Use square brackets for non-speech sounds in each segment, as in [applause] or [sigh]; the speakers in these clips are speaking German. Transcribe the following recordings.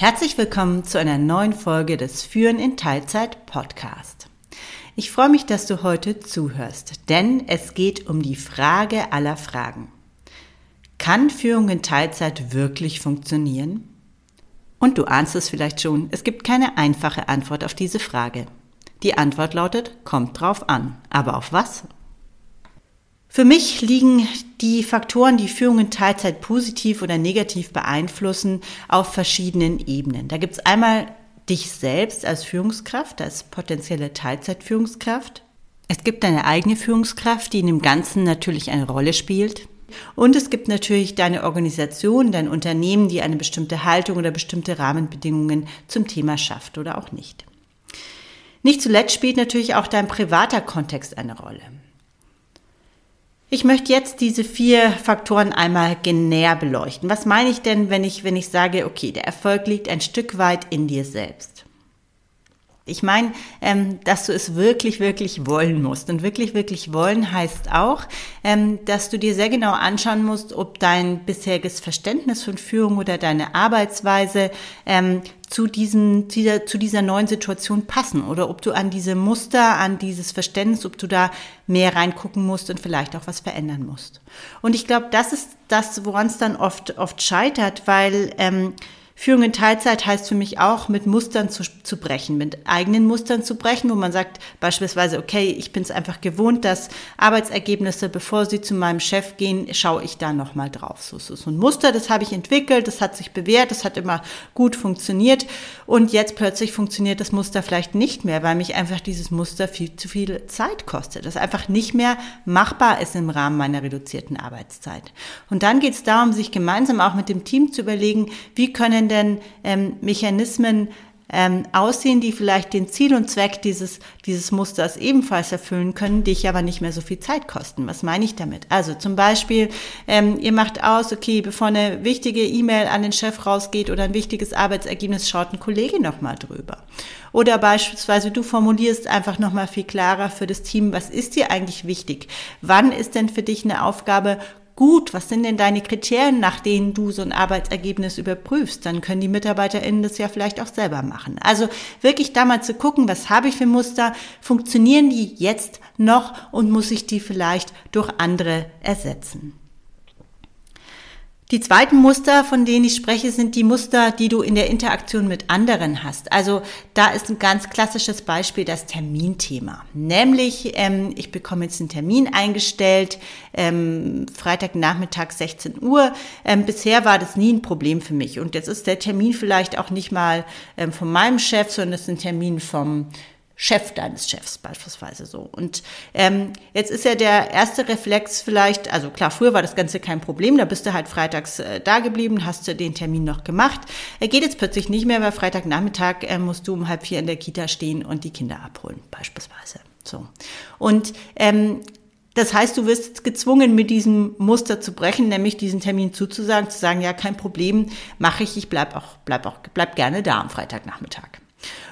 Herzlich willkommen zu einer neuen Folge des Führen in Teilzeit Podcast. Ich freue mich, dass du heute zuhörst, denn es geht um die Frage aller Fragen. Kann Führung in Teilzeit wirklich funktionieren? Und du ahnst es vielleicht schon, es gibt keine einfache Antwort auf diese Frage. Die Antwort lautet, kommt drauf an. Aber auf was? Für mich liegen die Faktoren, die Führung in Teilzeit positiv oder negativ beeinflussen, auf verschiedenen Ebenen. Da gibt es einmal dich selbst als Führungskraft, als potenzielle Teilzeitführungskraft. Es gibt deine eigene Führungskraft, die in dem Ganzen natürlich eine Rolle spielt. Und es gibt natürlich deine Organisation, dein Unternehmen, die eine bestimmte Haltung oder bestimmte Rahmenbedingungen zum Thema schafft oder auch nicht. Nicht zuletzt spielt natürlich auch dein privater Kontext eine Rolle. Ich möchte jetzt diese vier Faktoren einmal näher beleuchten. Was meine ich denn, wenn ich, wenn ich sage, okay, der Erfolg liegt ein Stück weit in dir selbst? Ich meine, ähm, dass du es wirklich, wirklich wollen musst. Und wirklich, wirklich wollen heißt auch, ähm, dass du dir sehr genau anschauen musst, ob dein bisheriges Verständnis von Führung oder deine Arbeitsweise ähm, zu, diesem, dieser, zu dieser neuen Situation passen oder ob du an diese Muster, an dieses Verständnis, ob du da mehr reingucken musst und vielleicht auch was verändern musst. Und ich glaube, das ist das, woran es dann oft, oft scheitert, weil ähm, Führung in Teilzeit heißt für mich auch, mit Mustern zu, zu brechen, mit eigenen Mustern zu brechen, wo man sagt beispielsweise, okay, ich bin es einfach gewohnt, dass Arbeitsergebnisse, bevor sie zu meinem Chef gehen, schaue ich da nochmal drauf. So, so, so ein Muster, das habe ich entwickelt, das hat sich bewährt, das hat immer gut funktioniert und jetzt plötzlich funktioniert das Muster vielleicht nicht mehr, weil mich einfach dieses Muster viel zu viel Zeit kostet, das einfach nicht mehr machbar ist im Rahmen meiner reduzierten Arbeitszeit. Und dann geht es darum, sich gemeinsam auch mit dem Team zu überlegen, wie können denn ähm, Mechanismen ähm, aussehen, die vielleicht den Ziel und Zweck dieses, dieses Musters ebenfalls erfüllen können, dich aber nicht mehr so viel Zeit kosten. Was meine ich damit? Also zum Beispiel, ähm, ihr macht aus, okay, bevor eine wichtige E-Mail an den Chef rausgeht oder ein wichtiges Arbeitsergebnis, schaut ein Kollege nochmal drüber. Oder beispielsweise du formulierst einfach nochmal viel klarer für das Team, was ist dir eigentlich wichtig? Wann ist denn für dich eine Aufgabe gut? Was sind denn deine Kriterien, nach denen du so ein Arbeitsergebnis überprüfst? Dann können die MitarbeiterInnen das ja vielleicht auch selber machen. Also wirklich da mal zu gucken, was habe ich für Muster? Funktionieren die jetzt noch und muss ich die vielleicht durch andere ersetzen? Die zweiten Muster, von denen ich spreche, sind die Muster, die du in der Interaktion mit anderen hast. Also da ist ein ganz klassisches Beispiel das Terminthema. Nämlich, ähm, ich bekomme jetzt einen Termin eingestellt, ähm, Freitagnachmittag 16 Uhr. Ähm, bisher war das nie ein Problem für mich. Und jetzt ist der Termin vielleicht auch nicht mal ähm, von meinem Chef, sondern es ist ein Termin vom Chef deines Chefs beispielsweise so. Und ähm, jetzt ist ja der erste Reflex vielleicht, also klar, früher war das Ganze kein Problem, da bist du halt freitags äh, da geblieben, hast du den Termin noch gemacht. Er geht jetzt plötzlich nicht mehr, weil Freitagnachmittag äh, musst du um halb vier in der Kita stehen und die Kinder abholen, beispielsweise. So. Und ähm, das heißt, du wirst gezwungen, mit diesem Muster zu brechen, nämlich diesen Termin zuzusagen, zu sagen, ja, kein Problem, mache ich, ich bleib auch, bleib auch, bleib gerne da am Freitagnachmittag.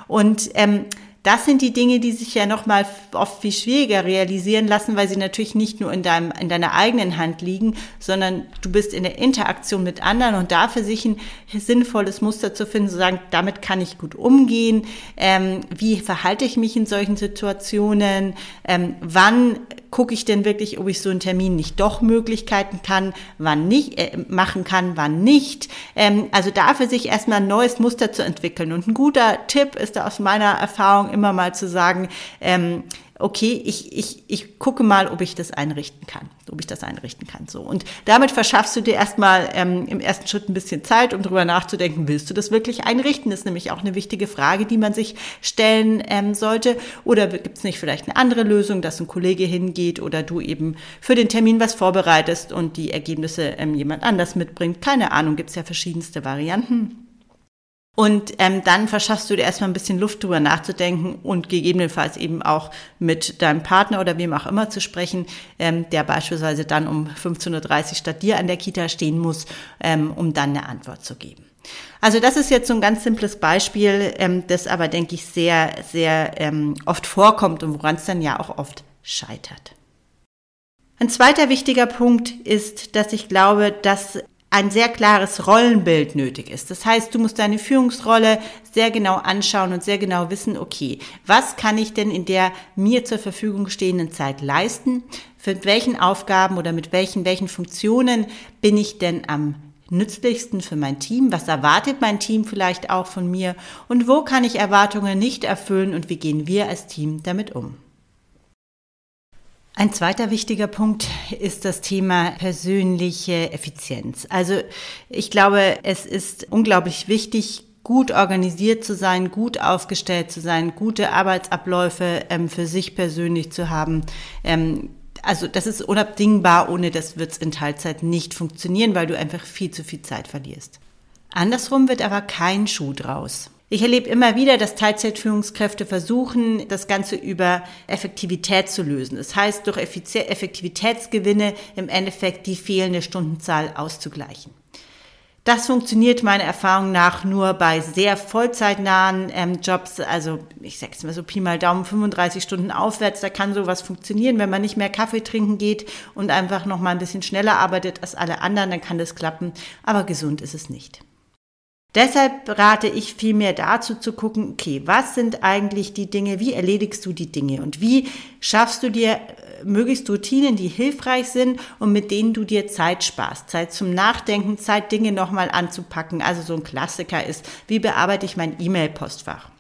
Und ähm, das sind die Dinge, die sich ja nochmal oft viel schwieriger realisieren lassen, weil sie natürlich nicht nur in, deinem, in deiner eigenen Hand liegen, sondern du bist in der Interaktion mit anderen und da für sich ein sinnvolles Muster zu finden, zu sagen, damit kann ich gut umgehen, ähm, wie verhalte ich mich in solchen Situationen, ähm, wann gucke ich denn wirklich, ob ich so einen Termin nicht doch Möglichkeiten kann, wann nicht äh, machen kann, wann nicht. Ähm, also dafür sich erstmal ein neues Muster zu entwickeln. Und ein guter Tipp ist da aus meiner Erfahrung immer mal zu sagen, ähm, okay, ich, ich, ich gucke mal, ob ich das einrichten kann, ob ich das einrichten kann. So. Und damit verschaffst du dir erstmal ähm, im ersten Schritt ein bisschen Zeit, um drüber nachzudenken, willst du das wirklich einrichten? Das ist nämlich auch eine wichtige Frage, die man sich stellen ähm, sollte. Oder gibt es nicht vielleicht eine andere Lösung, dass ein Kollege hingeht oder du eben für den Termin was vorbereitest und die Ergebnisse ähm, jemand anders mitbringt? Keine Ahnung, gibt es ja verschiedenste Varianten. Und ähm, dann verschaffst du dir erstmal ein bisschen Luft drüber nachzudenken und gegebenenfalls eben auch mit deinem Partner oder wem auch immer zu sprechen, ähm, der beispielsweise dann um 15.30 Uhr statt dir an der Kita stehen muss, ähm, um dann eine Antwort zu geben. Also das ist jetzt so ein ganz simples Beispiel, ähm, das aber, denke ich, sehr, sehr ähm, oft vorkommt und woran es dann ja auch oft scheitert. Ein zweiter wichtiger Punkt ist, dass ich glaube, dass ein sehr klares Rollenbild nötig ist. Das heißt, du musst deine Führungsrolle sehr genau anschauen und sehr genau wissen, okay, was kann ich denn in der mir zur Verfügung stehenden Zeit leisten? Für welchen Aufgaben oder mit welchen, welchen Funktionen bin ich denn am nützlichsten für mein Team? Was erwartet mein Team vielleicht auch von mir? Und wo kann ich Erwartungen nicht erfüllen und wie gehen wir als Team damit um? Ein zweiter wichtiger Punkt ist das Thema persönliche Effizienz. Also ich glaube, es ist unglaublich wichtig, gut organisiert zu sein, gut aufgestellt zu sein, gute Arbeitsabläufe ähm, für sich persönlich zu haben. Ähm, also das ist unabdingbar, ohne das wird es in Teilzeit nicht funktionieren, weil du einfach viel zu viel Zeit verlierst. Andersrum wird aber kein Schuh draus. Ich erlebe immer wieder, dass Teilzeitführungskräfte versuchen, das Ganze über Effektivität zu lösen. Das heißt, durch Effektivitätsgewinne im Endeffekt die fehlende Stundenzahl auszugleichen. Das funktioniert meiner Erfahrung nach nur bei sehr vollzeitnahen ähm, Jobs, also ich sag's mal so Pi mal Daumen, 35 Stunden aufwärts, da kann sowas funktionieren. Wenn man nicht mehr Kaffee trinken geht und einfach noch mal ein bisschen schneller arbeitet als alle anderen, dann kann das klappen, aber gesund ist es nicht. Deshalb rate ich vielmehr dazu zu gucken, okay, was sind eigentlich die Dinge, wie erledigst du die Dinge und wie schaffst du dir äh, möglichst Routinen, die hilfreich sind und mit denen du dir Zeit sparst. Zeit zum Nachdenken, Zeit, Dinge nochmal anzupacken. Also so ein Klassiker ist, wie bearbeite ich mein E-Mail-Postfach?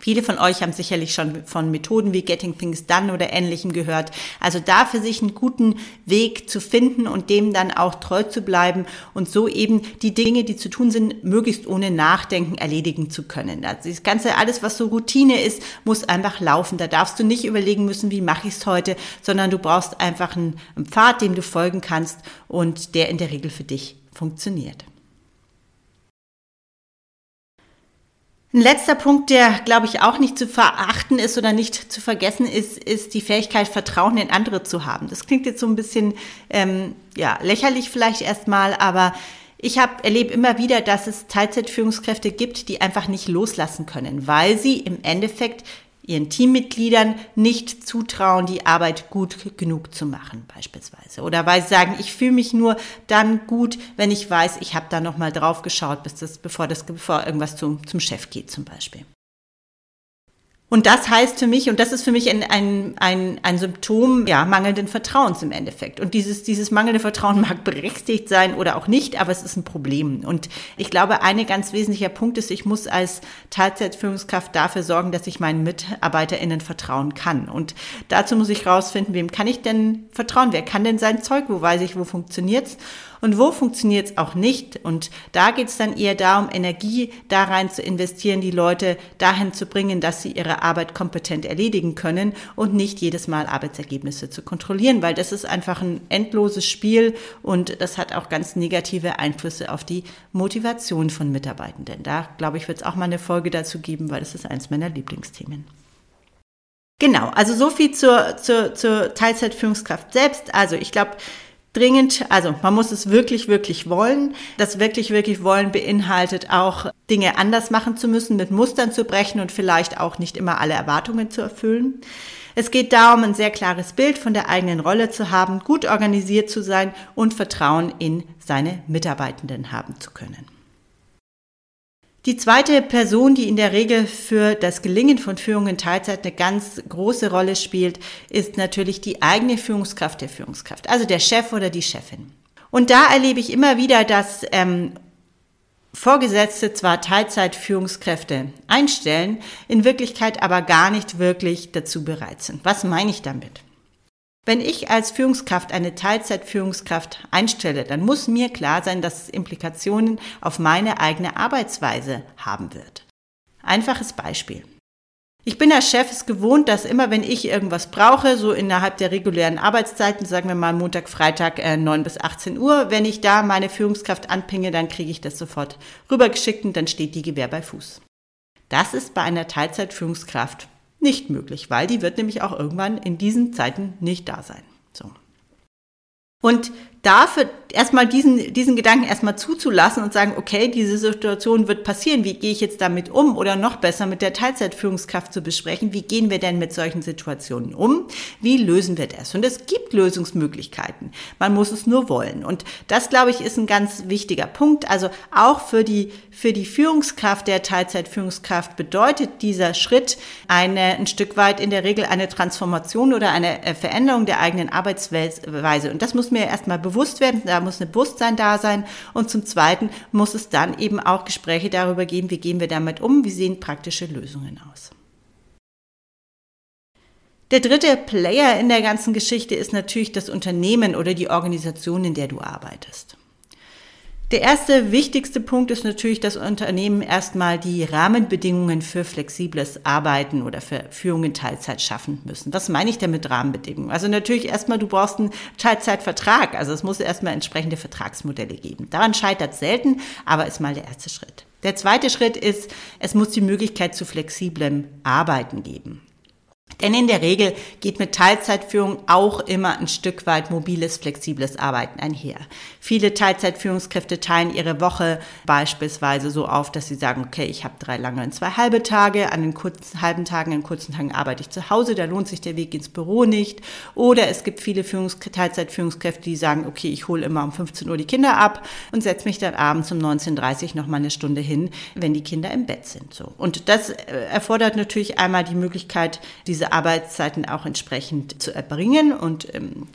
Viele von euch haben sicherlich schon von Methoden wie Getting Things Done oder ähnlichem gehört. Also da für sich einen guten Weg zu finden und dem dann auch treu zu bleiben und so eben die Dinge, die zu tun sind, möglichst ohne Nachdenken erledigen zu können. Also das Ganze, alles was so Routine ist, muss einfach laufen. Da darfst du nicht überlegen müssen, wie mache ich es heute, sondern du brauchst einfach einen, einen Pfad, dem du folgen kannst und der in der Regel für dich funktioniert. Ein letzter Punkt, der, glaube ich, auch nicht zu verachten ist oder nicht zu vergessen ist, ist die Fähigkeit, Vertrauen in andere zu haben. Das klingt jetzt so ein bisschen ähm, ja, lächerlich vielleicht erstmal, aber ich habe erlebe immer wieder, dass es Teilzeitführungskräfte gibt, die einfach nicht loslassen können, weil sie im Endeffekt ihren Teammitgliedern nicht zutrauen, die Arbeit gut genug zu machen, beispielsweise. Oder weil sie sagen, ich fühle mich nur dann gut, wenn ich weiß, ich habe da nochmal drauf geschaut, bis das, bevor das, bevor irgendwas zum, zum Chef geht, zum Beispiel. Und das heißt für mich, und das ist für mich ein, ein, ein, ein Symptom ja, mangelnden Vertrauens im Endeffekt. Und dieses, dieses mangelnde Vertrauen [laughs] mag berechtigt sein oder auch nicht, aber es ist ein Problem. Und ich glaube, ein ganz wesentlicher Punkt ist, ich muss als Teilzeitführungskraft dafür sorgen, dass ich meinen MitarbeiterInnen vertrauen kann. Und dazu muss ich rausfinden, wem kann ich denn vertrauen? Wer kann denn sein Zeug? Wo weiß ich, wo funktioniert's? Und wo funktioniert es auch nicht. Und da geht es dann eher darum, Energie da rein zu investieren, die Leute dahin zu bringen, dass sie ihre Arbeit kompetent erledigen können und nicht jedes Mal Arbeitsergebnisse zu kontrollieren, weil das ist einfach ein endloses Spiel und das hat auch ganz negative Einflüsse auf die Motivation von Mitarbeitenden. Da glaube ich, wird es auch mal eine Folge dazu geben, weil das ist eines meiner Lieblingsthemen. Genau, also so viel zur, zur, zur Teilzeitführungskraft selbst. Also ich glaube, dringend, also man muss es wirklich, wirklich wollen. Das wirklich, wirklich wollen beinhaltet auch Dinge anders machen zu müssen, mit Mustern zu brechen und vielleicht auch nicht immer alle Erwartungen zu erfüllen. Es geht darum, ein sehr klares Bild von der eigenen Rolle zu haben, gut organisiert zu sein und Vertrauen in seine Mitarbeitenden haben zu können. Die zweite Person, die in der Regel für das Gelingen von Führung in Teilzeit eine ganz große Rolle spielt, ist natürlich die eigene Führungskraft der Führungskraft, also der Chef oder die Chefin. Und da erlebe ich immer wieder, dass ähm, Vorgesetzte zwar Teilzeitführungskräfte einstellen, in Wirklichkeit aber gar nicht wirklich dazu bereit sind. Was meine ich damit? Wenn ich als Führungskraft eine Teilzeitführungskraft einstelle, dann muss mir klar sein, dass es Implikationen auf meine eigene Arbeitsweise haben wird. Einfaches Beispiel. Ich bin als Chef es gewohnt, dass immer, wenn ich irgendwas brauche, so innerhalb der regulären Arbeitszeiten, sagen wir mal Montag, Freitag äh, 9 bis 18 Uhr, wenn ich da meine Führungskraft anpinge, dann kriege ich das sofort rübergeschickt und dann steht die Gewehr bei Fuß. Das ist bei einer Teilzeitführungskraft nicht möglich, weil die wird nämlich auch irgendwann in diesen Zeiten nicht da sein. So. Und dafür erstmal diesen, diesen Gedanken erstmal zuzulassen und sagen, okay, diese Situation wird passieren, wie gehe ich jetzt damit um? Oder noch besser mit der Teilzeitführungskraft zu besprechen, wie gehen wir denn mit solchen Situationen um? Wie lösen wir das? Und es gibt Lösungsmöglichkeiten. Man muss es nur wollen. Und das, glaube ich, ist ein ganz wichtiger Punkt. Also auch für die, für die Führungskraft der Teilzeitführungskraft bedeutet dieser Schritt eine, ein Stück weit in der Regel eine Transformation oder eine äh, Veränderung der eigenen Arbeitsweise. Und das muss mir erstmal werden, da muss ein Bewusstsein da sein und zum Zweiten muss es dann eben auch Gespräche darüber geben, wie gehen wir damit um, wie sehen praktische Lösungen aus. Der dritte Player in der ganzen Geschichte ist natürlich das Unternehmen oder die Organisation, in der du arbeitest. Der erste wichtigste Punkt ist natürlich, dass Unternehmen erstmal die Rahmenbedingungen für flexibles Arbeiten oder für Führung in Teilzeit schaffen müssen. Was meine ich denn mit Rahmenbedingungen? Also natürlich erstmal, du brauchst einen Teilzeitvertrag. Also es muss erstmal entsprechende Vertragsmodelle geben. Daran scheitert selten, aber ist mal der erste Schritt. Der zweite Schritt ist, es muss die Möglichkeit zu flexiblem Arbeiten geben. Denn in der Regel geht mit Teilzeitführung auch immer ein Stück weit mobiles, flexibles Arbeiten einher. Viele Teilzeitführungskräfte teilen ihre Woche beispielsweise so auf, dass sie sagen, okay, ich habe drei lange und zwei halbe Tage, an den kurzen halben Tagen, an kurzen Tagen arbeite ich zu Hause, da lohnt sich der Weg ins Büro nicht. Oder es gibt viele Führungs Teilzeitführungskräfte, die sagen, okay, ich hole immer um 15 Uhr die Kinder ab und setze mich dann abends um 19.30 Uhr noch mal eine Stunde hin, wenn die Kinder im Bett sind. So. Und das äh, erfordert natürlich einmal die Möglichkeit, diese Arbeitszeiten auch entsprechend zu erbringen und ähm,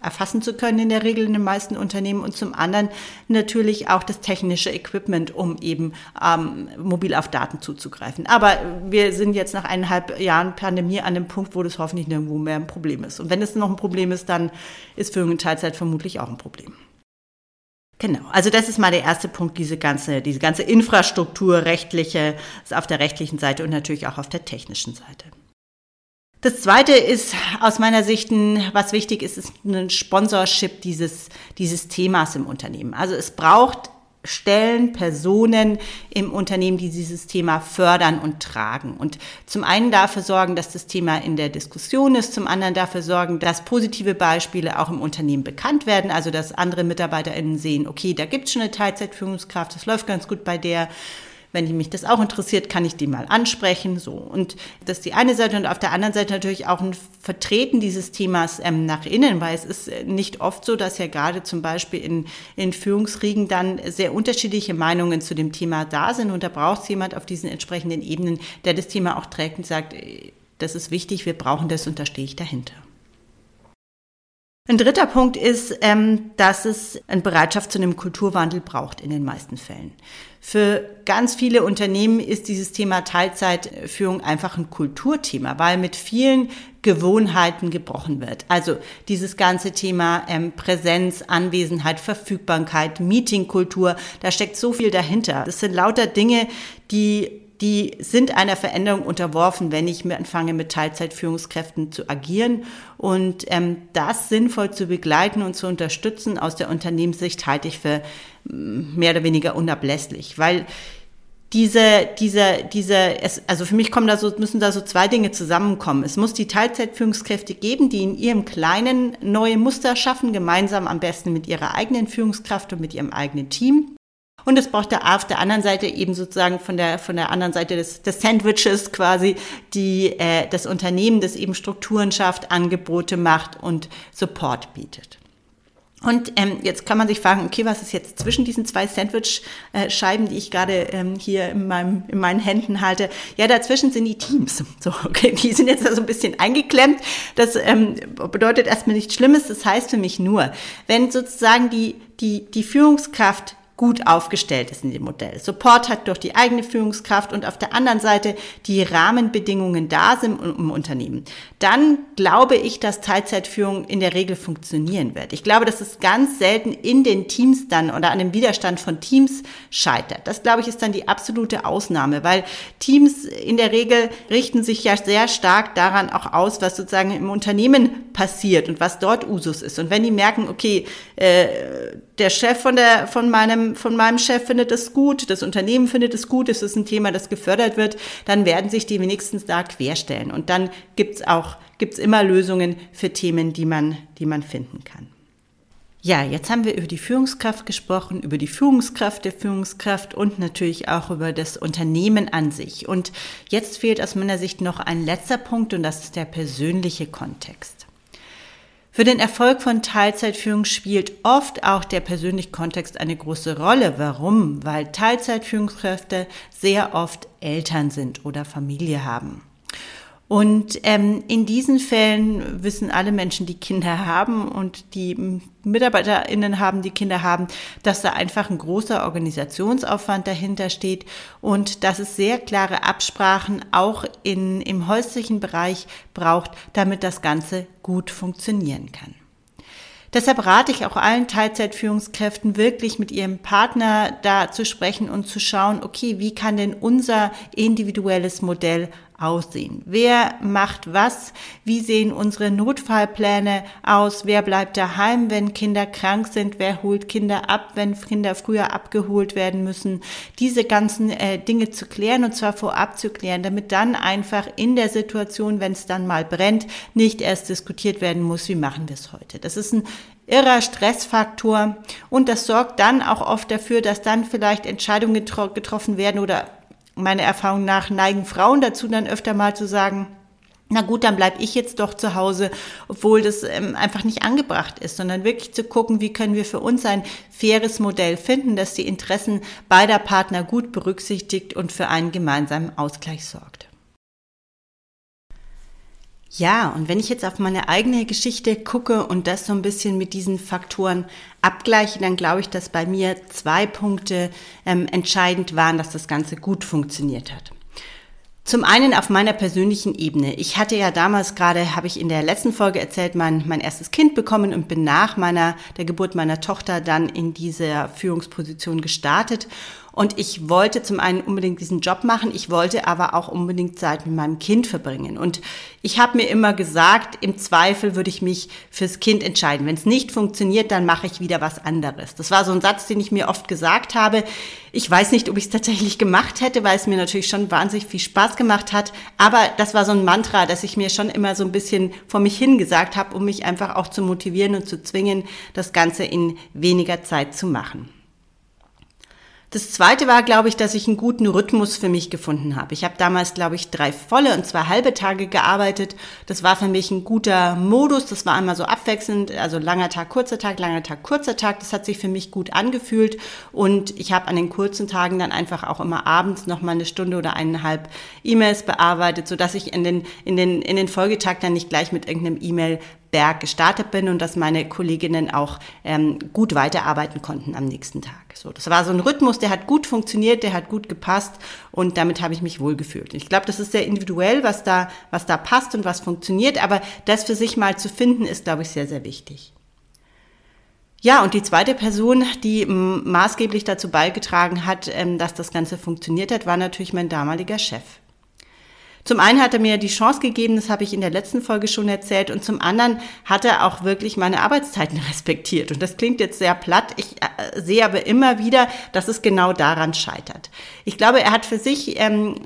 erfassen zu können in der Regel in den meisten Unternehmen und zum anderen natürlich auch das technische Equipment, um eben ähm, mobil auf Daten zuzugreifen. Aber wir sind jetzt nach eineinhalb Jahren Pandemie an dem Punkt, wo das hoffentlich nirgendwo mehr ein Problem ist. Und wenn es noch ein Problem ist, dann ist Führung in Teilzeit vermutlich auch ein Problem. Genau, also das ist mal der erste Punkt, diese ganze, diese ganze Infrastruktur, rechtliche, auf der rechtlichen Seite und natürlich auch auf der technischen Seite. Das zweite ist aus meiner Sicht, was wichtig ist, ist ein Sponsorship dieses, dieses Themas im Unternehmen. Also es braucht Stellen, Personen im Unternehmen, die dieses Thema fördern und tragen. Und zum einen dafür sorgen, dass das Thema in der Diskussion ist, zum anderen dafür sorgen, dass positive Beispiele auch im Unternehmen bekannt werden, also dass andere MitarbeiterInnen sehen, okay, da gibt es schon eine Teilzeitführungskraft, das läuft ganz gut bei der wenn mich das auch interessiert, kann ich die mal ansprechen. So. Und das ist die eine Seite und auf der anderen Seite natürlich auch ein Vertreten dieses Themas ähm, nach innen, weil es ist nicht oft so, dass ja gerade zum Beispiel in, in Führungsriegen dann sehr unterschiedliche Meinungen zu dem Thema da sind. Und da braucht es jemand auf diesen entsprechenden Ebenen, der das Thema auch trägt und sagt, äh, das ist wichtig, wir brauchen das und da stehe ich dahinter. Ein dritter Punkt ist, ähm, dass es eine Bereitschaft zu einem Kulturwandel braucht in den meisten Fällen. Für ganz viele Unternehmen ist dieses Thema Teilzeitführung einfach ein Kulturthema, weil mit vielen Gewohnheiten gebrochen wird. Also dieses ganze Thema ähm, Präsenz, Anwesenheit, Verfügbarkeit, Meetingkultur, da steckt so viel dahinter. Das sind lauter Dinge, die die sind einer Veränderung unterworfen, wenn ich anfange, mit Teilzeitführungskräften zu agieren. Und ähm, das sinnvoll zu begleiten und zu unterstützen aus der Unternehmenssicht halte ich für mm, mehr oder weniger unablässlich, weil diese, diese, diese, es, also für mich kommen da so, müssen da so zwei Dinge zusammenkommen. Es muss die Teilzeitführungskräfte geben, die in ihrem Kleinen neue Muster schaffen, gemeinsam am besten mit ihrer eigenen Führungskraft und mit ihrem eigenen Team. Und es braucht der auf der anderen Seite eben sozusagen von der, von der anderen Seite des, des Sandwiches quasi die, äh, das Unternehmen, das eben Strukturen schafft, Angebote macht und Support bietet. Und ähm, jetzt kann man sich fragen, okay, was ist jetzt zwischen diesen zwei Sandwich-Scheiben, die ich gerade ähm, hier in, meinem, in meinen Händen halte? Ja, dazwischen sind die Teams. [laughs] So, okay, die sind jetzt also ein bisschen eingeklemmt. Das ähm, bedeutet erstmal nichts Schlimmes. Das heißt für mich nur, wenn sozusagen die, die, die Führungskraft gut aufgestellt ist in dem Modell. Support hat durch die eigene Führungskraft und auf der anderen Seite die Rahmenbedingungen da sind im Unternehmen. Dann glaube ich, dass Teilzeitführung in der Regel funktionieren wird. Ich glaube, dass es ganz selten in den Teams dann oder an dem Widerstand von Teams scheitert. Das glaube ich ist dann die absolute Ausnahme, weil Teams in der Regel richten sich ja sehr stark daran auch aus, was sozusagen im Unternehmen passiert und was dort Usus ist. Und wenn die merken, okay, äh, der Chef von der von meinem von meinem Chef findet es gut, das Unternehmen findet es gut, es ist ein Thema, das gefördert wird, dann werden sich die wenigstens da querstellen. Und dann gibt's auch, gibt's immer Lösungen für Themen, die man, die man finden kann. Ja, jetzt haben wir über die Führungskraft gesprochen, über die Führungskraft der Führungskraft und natürlich auch über das Unternehmen an sich. Und jetzt fehlt aus meiner Sicht noch ein letzter Punkt und das ist der persönliche Kontext. Für den Erfolg von Teilzeitführung spielt oft auch der persönliche Kontext eine große Rolle. Warum? Weil Teilzeitführungskräfte sehr oft Eltern sind oder Familie haben. Und ähm, in diesen Fällen wissen alle Menschen, die Kinder haben und die MitarbeiterInnen haben, die Kinder haben, dass da einfach ein großer Organisationsaufwand dahinter steht und dass es sehr klare Absprachen auch in, im häuslichen Bereich braucht, damit das Ganze gut funktionieren kann. Deshalb rate ich auch allen Teilzeitführungskräften wirklich mit ihrem Partner da zu sprechen und zu schauen, okay, wie kann denn unser individuelles Modell aussehen? Wer macht was? Wie sehen unsere Notfallpläne aus? Wer bleibt daheim, wenn Kinder krank sind? Wer holt Kinder ab, wenn Kinder früher abgeholt werden müssen? Diese ganzen äh, Dinge zu klären und zwar vorab zu klären, damit dann einfach in der Situation, wenn es dann mal brennt, nicht erst diskutiert werden muss, wie machen wir es heute. Das ist ein irrer Stressfaktor und das sorgt dann auch oft dafür, dass dann vielleicht Entscheidungen getro getroffen werden oder meiner Erfahrung nach neigen Frauen dazu, dann öfter mal zu sagen, na gut, dann bleib ich jetzt doch zu Hause, obwohl das ähm, einfach nicht angebracht ist, sondern wirklich zu gucken, wie können wir für uns ein faires Modell finden, das die Interessen beider Partner gut berücksichtigt und für einen gemeinsamen Ausgleich sorgt. Ja, und wenn ich jetzt auf meine eigene Geschichte gucke und das so ein bisschen mit diesen Faktoren abgleiche, dann glaube ich, dass bei mir zwei Punkte ähm, entscheidend waren, dass das Ganze gut funktioniert hat. Zum einen auf meiner persönlichen Ebene. Ich hatte ja damals gerade, habe ich in der letzten Folge erzählt, mein, mein erstes Kind bekommen und bin nach meiner, der Geburt meiner Tochter dann in dieser Führungsposition gestartet. Und ich wollte zum einen unbedingt diesen Job machen, ich wollte aber auch unbedingt Zeit mit meinem Kind verbringen. Und ich habe mir immer gesagt, im Zweifel würde ich mich fürs Kind entscheiden. Wenn es nicht funktioniert, dann mache ich wieder was anderes. Das war so ein Satz, den ich mir oft gesagt habe. Ich weiß nicht, ob ich es tatsächlich gemacht hätte, weil es mir natürlich schon wahnsinnig viel Spaß gemacht hat. Aber das war so ein Mantra, das ich mir schon immer so ein bisschen vor mich hingesagt habe, um mich einfach auch zu motivieren und zu zwingen, das Ganze in weniger Zeit zu machen. Das zweite war, glaube ich, dass ich einen guten Rhythmus für mich gefunden habe. Ich habe damals, glaube ich, drei volle und zwei halbe Tage gearbeitet. Das war für mich ein guter Modus. Das war einmal so abwechselnd, also langer Tag, kurzer Tag, langer Tag, kurzer Tag. Das hat sich für mich gut angefühlt. Und ich habe an den kurzen Tagen dann einfach auch immer abends noch mal eine Stunde oder eineinhalb E-Mails bearbeitet, sodass ich in den, in den, in den Folgetag dann nicht gleich mit irgendeinem E-Mail Berg gestartet bin und dass meine Kolleginnen auch ähm, gut weiterarbeiten konnten am nächsten Tag. So, das war so ein Rhythmus, der hat gut funktioniert, der hat gut gepasst und damit habe ich mich wohlgefühlt. Ich glaube, das ist sehr individuell, was da, was da passt und was funktioniert, aber das für sich mal zu finden, ist, glaube ich, sehr, sehr wichtig. Ja, und die zweite Person, die maßgeblich dazu beigetragen hat, ähm, dass das Ganze funktioniert hat, war natürlich mein damaliger Chef. Zum einen hat er mir die Chance gegeben, das habe ich in der letzten Folge schon erzählt, und zum anderen hat er auch wirklich meine Arbeitszeiten [laughs] respektiert. Und das klingt jetzt sehr platt. Ich äh, sehe aber immer wieder, dass es genau daran scheitert. Ich glaube, er hat für sich ähm,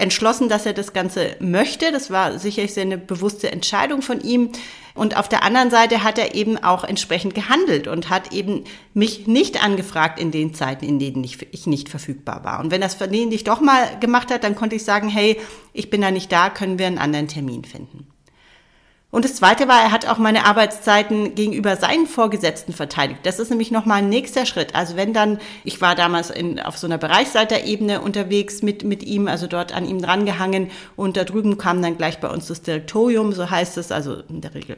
entschlossen, dass er das Ganze möchte. Das war sicherlich eine bewusste Entscheidung von ihm. Und auf der anderen Seite hat er eben auch entsprechend gehandelt und hat eben mich nicht angefragt in den Zeiten, in denen ich, ich nicht verfügbar war. Und wenn das versehentlich doch mal gemacht hat, dann konnte ich sagen, hey, ich bin da nicht da, können wir einen anderen Termin finden. Und das Zweite war, er hat auch meine Arbeitszeiten gegenüber seinen Vorgesetzten verteidigt. Das ist nämlich nochmal ein nächster Schritt. Also wenn dann, ich war damals in, auf so einer Bereichsleiterebene unterwegs mit, mit ihm, also dort an ihm drangehangen und da drüben kam dann gleich bei uns das Direktorium, so heißt es, also in der Regel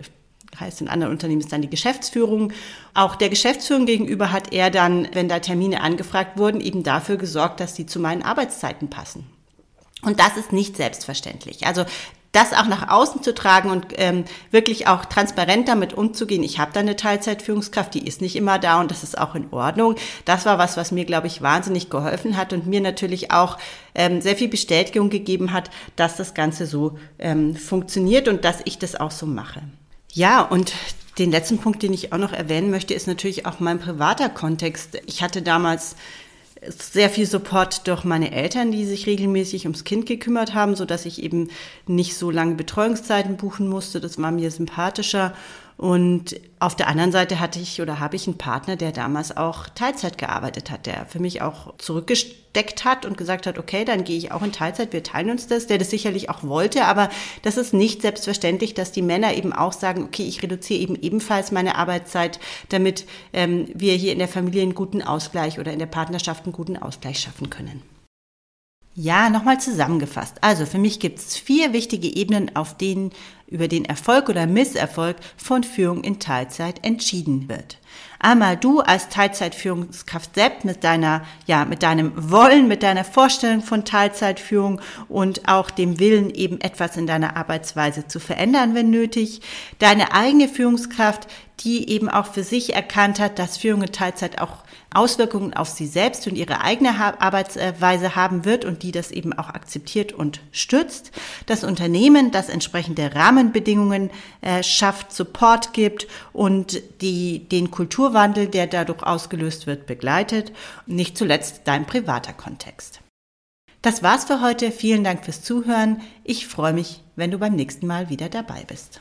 heißt in anderen Unternehmen ist dann die Geschäftsführung. Auch der Geschäftsführung gegenüber hat er dann, wenn da Termine angefragt wurden, eben dafür gesorgt, dass die zu meinen Arbeitszeiten passen. Und das ist nicht selbstverständlich. Also das auch nach außen zu tragen und ähm, wirklich auch transparent damit umzugehen. Ich habe da eine Teilzeitführungskraft, die ist nicht immer da und das ist auch in Ordnung. Das war was, was mir, glaube ich, wahnsinnig geholfen hat und mir natürlich auch ähm, sehr viel Bestätigung gegeben hat, dass das Ganze so ähm, funktioniert und dass ich das auch so mache. Ja, und den letzten Punkt, den ich auch noch erwähnen möchte, ist natürlich auch mein privater Kontext. Ich hatte damals sehr viel Support durch meine Eltern, die sich regelmäßig ums Kind gekümmert haben, so dass ich eben nicht so lange Betreuungszeiten buchen musste. Das war mir sympathischer. Und auf der anderen Seite hatte ich oder habe ich einen Partner, der damals auch Teilzeit gearbeitet hat, der für mich auch zurückgesteckt hat und gesagt hat, okay, dann gehe ich auch in Teilzeit, wir teilen uns das, der das sicherlich auch wollte, aber das ist nicht selbstverständlich, dass die Männer eben auch sagen, okay, ich reduziere eben ebenfalls meine Arbeitszeit, damit ähm, wir hier in der Familie einen guten Ausgleich oder in der Partnerschaft einen guten Ausgleich schaffen können. Ja, nochmal zusammengefasst. Also für mich gibt es vier wichtige Ebenen, auf denen über den Erfolg oder Misserfolg von Führung in Teilzeit entschieden wird. Einmal du als Teilzeitführungskraft selbst mit deiner, ja, mit deinem Wollen, mit deiner Vorstellung von Teilzeitführung und auch dem Willen, eben etwas in deiner Arbeitsweise zu verändern, wenn nötig. Deine eigene Führungskraft, die eben auch für sich erkannt hat, dass Führung in Teilzeit auch Auswirkungen auf sie selbst und ihre eigene Arbeitsweise haben wird und die das eben auch akzeptiert und stützt. Das Unternehmen, das entsprechende Rahmenbedingungen äh, schafft, Support gibt und die, den Kulturwandel, der dadurch ausgelöst wird, begleitet. Nicht zuletzt dein privater Kontext. Das war's für heute. Vielen Dank fürs Zuhören. Ich freue mich, wenn du beim nächsten Mal wieder dabei bist.